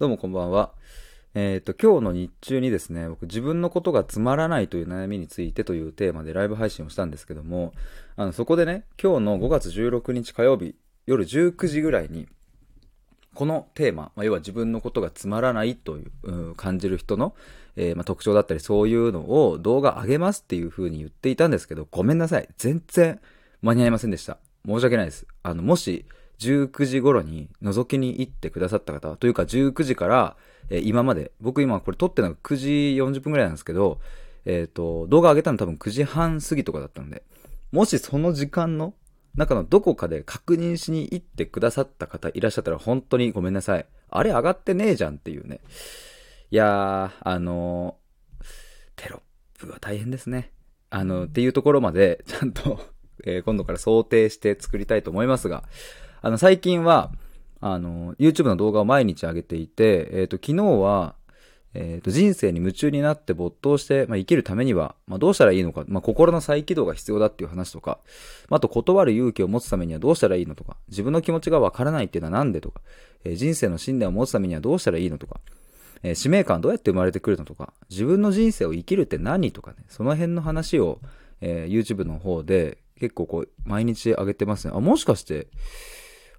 どうもこんばんは。えっ、と、今日の日中にですね、僕自分のことがつまらないという悩みについてというテーマでライブ配信をしたんですけども、あの、そこでね、今日の5月16日火曜日、夜19時ぐらいに、このテーマ、まあ、要は自分のことがつまらないという、うん感じる人の、えーまあ、特徴だったりそういうのを動画上げますっていう風に言っていたんですけど、ごめんなさい。全然間に合いませんでした。申し訳ないです。あの、もし、19時頃に覗きに行ってくださった方、というか19時から、えー今まで、僕今これ撮ってるのが9時40分ぐらいなんですけど、えっ、と、動画上げたの多分9時半過ぎとかだったので、もしその時間の中のどこかで確認しに行ってくださった方いらっしゃったら本当にごめんなさい。あれ上がってねえじゃんっていうね。いやー、あのーテロップは大変ですね。あの、っていうところまでちゃんと、え今度から想定して作りたいと思いますが、あの、最近は、あの、YouTube の動画を毎日上げていて、えっ、と、昨日は、えっ、と、人生に夢中になって没頭して、まあ、生きるためには、まあ、どうしたらいいのか、まあ、心の再起動が必要だっていう話とか、まあ、あと、断る勇気を持つためにはどうしたらいいのとか、自分の気持ちがわからないっていうのはなんでとか、えー人生の信念を持つためにはどうしたらいいのとか、えー使命感どうやって生まれてくるのとか、自分の人生を生きるって何とかね、その辺の話を、えー YouTube の方で結構こう、毎日上げてますね。あ、もしかして、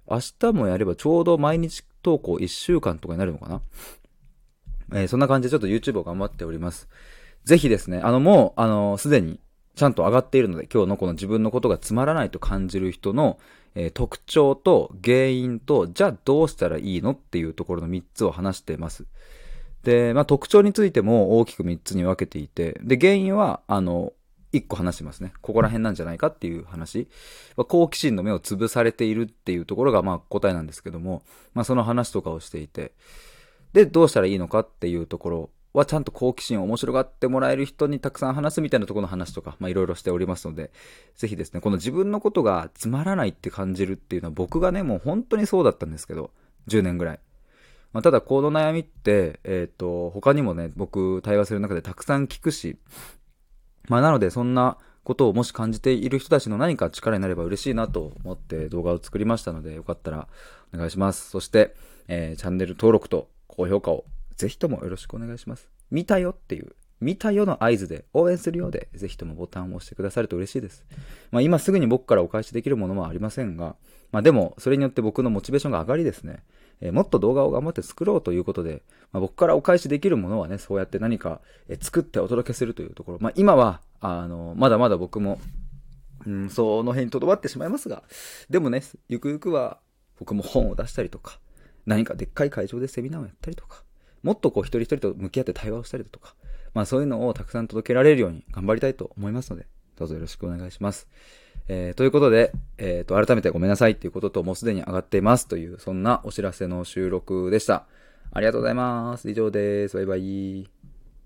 明日もやればちょうど毎日投稿1週間とかになるのかな？えーそんな感じでちょっと YouTube を頑張っております。ぜひですね、あのもう、あの、すでにちゃんと上がっているので、今日のこの自分のことがつまらないと感じる人の、えー特徴と原因と、じゃあどうしたらいいのっていうところの3つを話しています。で、まあ特徴についても大きく3つに分けていて、で、原因は、あの、1個話してますね。ここら辺なんじゃないかっていう話。まあ好奇心の目を潰されているっていうところが、まあ答えなんですけども、まあその話とかをしていて、で、どうしたらいいのかっていうところは、ちゃんと好奇心を面白がってもらえる人にたくさん話すみたいなところの話とか、まあいろいろしておりますので、ぜひですね、この自分のことがつまらないって感じるっていうのは僕がね、もう本当にそうだったんですけど、10年ぐらい。まあ、ただ、この悩みって、えっ、と、他にもね、僕、対話する中でたくさん聞くし、まあ、なので、そんなことをもし感じている人たちの何か力になれば嬉しいなと思って動画を作りましたので、よかったらお願いします。そして、えーチャンネル登録と高評価をぜひともよろしくお願いします。見たよっていう、見たよの合図で応援するようで、ぜひともボタンを押してくださると嬉しいです。まあ、今すぐに僕からお返しできるものもありませんが、まあ、でも、それによって僕のモチベーションが上がりですね、えーもっと動画を頑張って作ろうということで、まあ、僕からお返しできるものはね、そうやって何か、え作ってお届けするというところ。まあ、今は、あの、まだまだ僕も、うん、その辺にとどまってしまいますが、でもね、ゆくゆくは僕も本を出したりとか、何かでっかい会場でセミナーをやったりとか、もっとこう一人一人と向き合って対話をしたりだとか、まあそういうのをたくさん届けられるように頑張りたいと思いますので、どうぞよろしくお願いします。えー、ということで、えっ、と、改めてごめんなさいっていうことと、もうすでに上がっていますという、そんなお知らせの収録でした。ありがとうございます。以上です。バイバイ。